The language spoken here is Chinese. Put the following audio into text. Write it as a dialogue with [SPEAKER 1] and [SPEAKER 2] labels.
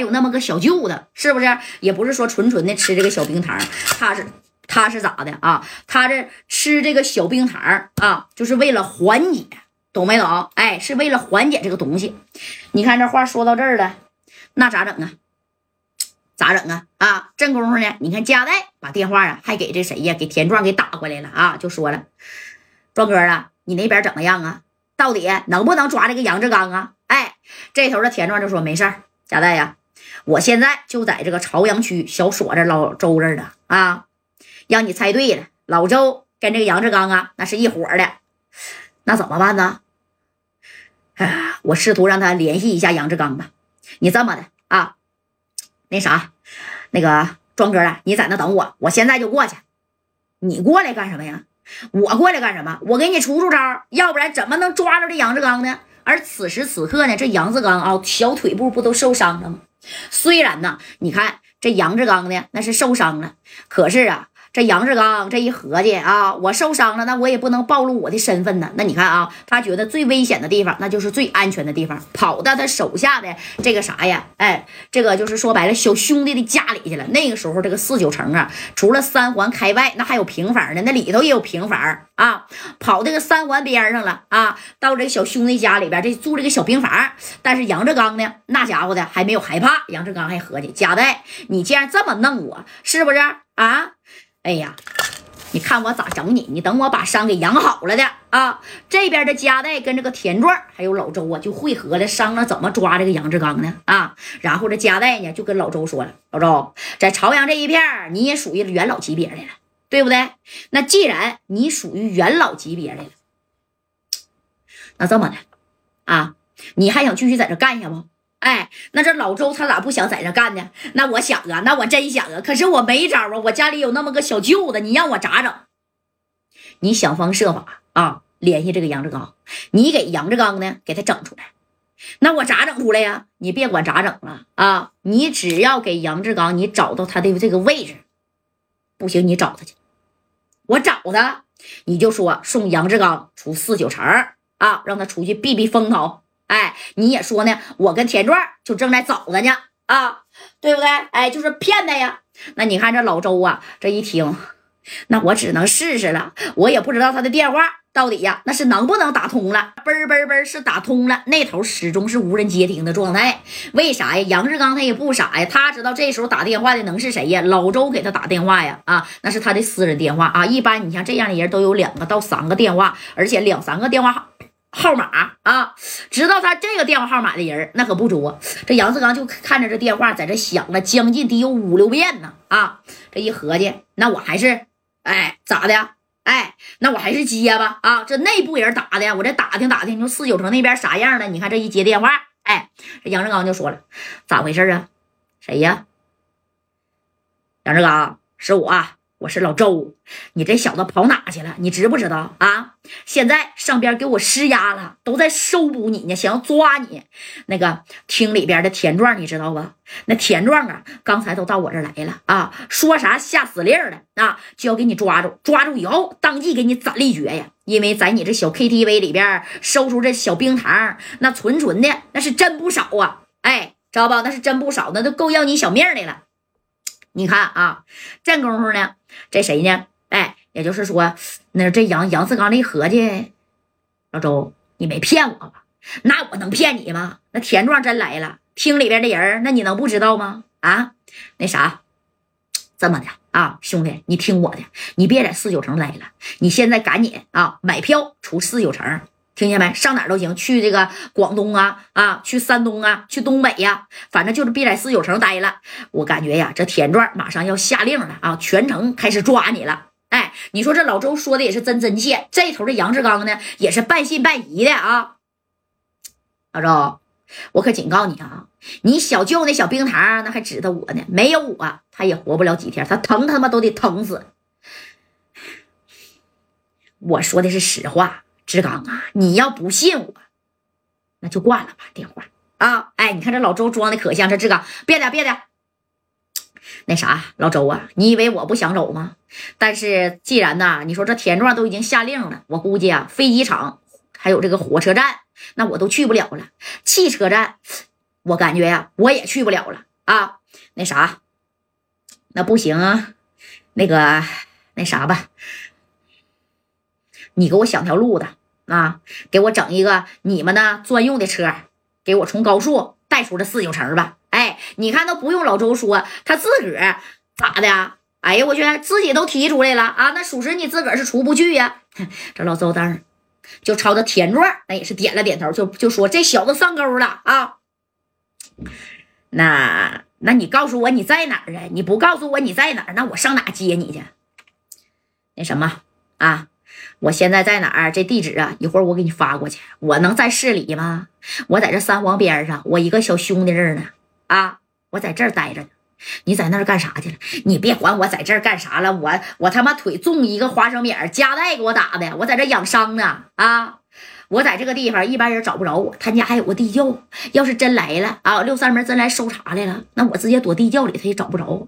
[SPEAKER 1] 有那么个小舅子，是不是？也不是说纯纯的吃这个小冰糖，他是他是咋的啊？他这吃这个小冰糖啊，就是为了缓解，懂没懂？哎，是为了缓解这个东西。你看这话说到这儿了，那咋整啊？咋整啊？啊，这功夫呢？你看加代把电话啊，还给这谁呀？给田壮给打过来了啊，就说了，壮哥啊，你那边怎么样啊？到底能不能抓这个杨志刚啊？哎，这头的田壮就说没事儿，佳代呀，我现在就在这个朝阳区小锁这老周这儿呢啊，让你猜对了，老周跟这个杨志刚啊，那是一伙的，那怎么办呢？哎，我试图让他联系一下杨志刚吧。你这么的啊？那啥，那个庄哥啊，你在那等我，我现在就过去。你过来干什么呀？我过来干什么？我给你出出招，要不然怎么能抓着这杨志刚呢？而此时此刻呢，这杨志刚啊，小腿部不都受伤了吗？虽然呢，你看这杨志刚呢，那是受伤了，可是啊。这杨志刚这一合计啊，我受伤了，那我也不能暴露我的身份呢。那你看啊，他觉得最危险的地方，那就是最安全的地方，跑到他手下的这个啥呀？哎，这个就是说白了，小兄弟的家里去了。那个时候，这个四九城啊，除了三环开外，那还有平房呢，那里头也有平房啊。跑这个三环边上了啊，到这个小兄弟家里边，这住这个小平房。但是杨志刚呢，那家伙的还没有害怕。杨志刚还合计，贾代，你既然这么弄我，是不是啊？哎呀，你看我咋整你？你等我把伤给养好了的啊！这边的加代跟这个田壮还有老周啊，就汇合了，商量怎么抓这个杨志刚呢？啊，然后这加代呢就跟老周说了：“老周，在朝阳这一片你也属于元老级别的了，对不对？那既然你属于元老级别的了，那这么的啊，你还想继续在这干下不？”哎，那这老周他咋不想在这干呢？那我想啊，那我真想啊，可是我没招啊，我家里有那么个小舅子，你让我咋整？你想方设法啊，联系这个杨志刚，你给杨志刚呢，给他整出来。那我咋整出来呀？你别管咋整了啊，你只要给杨志刚，你找到他的这个位置，不行你找他去，我找他，你就说送杨志刚出四九城啊，让他出去避避风头。哎，你也说呢，我跟田壮就正在找他呢，啊，对不对？哎，就是骗他呀。那你看这老周啊，这一听，那我只能试试了。我也不知道他的电话到底呀，那是能不能打通了？嘣嘣嘣，是打通了，那头始终是无人接听的状态。为啥呀？杨志刚他也不傻呀，他知道这时候打电话的能是谁呀？老周给他打电话呀，啊，那是他的私人电话啊。一般你像这样的人都有两个到三个电话，而且两三个电话号。码啊，知道他这个电话号码的人那可不多。这杨志刚就看着这电话在这响了，将近得有五六遍呢。啊，这一合计，那我还是，哎，咋的？哎，那我还是接吧。啊，这内部人打的，我这打听打听，你说四九城那边啥样的？你看这一接电话，哎，这杨志刚就说了，咋回事啊？谁呀？杨志刚，是我。我是老周，你这小子跑哪去了？你知不知道啊？现在上边给我施压了，都在收捕你呢，想要抓你。那个厅里边的田壮，你知道吧？那田壮啊，刚才都到我这来了啊，说啥下死令了啊，就要给你抓住，抓住以后当即给你斩立决呀！因为在你这小 KTV 里边收出这小冰糖，那纯纯的那是真不少啊！哎，知道吧？那是真不少，那都够要你小命的了。你看啊，这功夫呢，这谁呢？哎，也就是说，那这杨杨四刚这一合计，老周，你没骗我吧？那我能骗你吗？那田壮真来了，厅里边的人，那你能不知道吗？啊，那啥，这么的啊，兄弟，你听我的，你别在四九城来了，你现在赶紧啊买票出四九城。听见没？上哪儿都行，去这个广东啊啊，去山东啊，去东北呀，反正就是别在四九城待了。我感觉呀，这田壮马上要下令了啊，全城开始抓你了。哎，你说这老周说的也是真真切，这头的杨志刚呢也是半信半疑的啊。老周，我可警告你啊，你小舅那小冰糖那还指着我呢，没有我他也活不了几天，他疼他妈都得疼死。我说的是实话。志刚啊，你要不信我，那就挂了吧电话啊！哎，你看这老周装的可像，这志刚别的别的，那啥，老周啊，你以为我不想走吗？但是既然呐，你说这田壮都已经下令了，我估计啊，飞机场还有这个火车站，那我都去不了了。汽车站，我感觉呀，我也去不了了。啊，那啥，那不行啊，那个那啥吧，你给我想条路子啊，给我整一个你们呢专用的车，给我从高速带出这四九城吧。哎，你看都不用老周说，他自个儿咋的？哎呀，我去，自己都提出来了啊！那属实你自个儿是出不去呀。这老周当就朝着田壮那也是点了点头，就就说这小子上钩了啊。那那你告诉我你在哪儿啊？你不告诉我你在哪儿，那我上哪接你去？那什么啊？我现在在哪儿？这地址啊，一会儿我给你发过去。我能在市里吗？我在这三皇边上，我一个小兄弟这儿呢。啊，我在这儿待着呢。你在那儿干啥去了？你别管我在这儿干啥了，我我他妈腿中一个花生米儿，夹带给我打的，我在这养伤呢啊！我在这个地方一般人找不着我，他家还有个地窖，要是真来了啊，六扇门真来搜查来了，那我直接躲地窖里，他也找不着。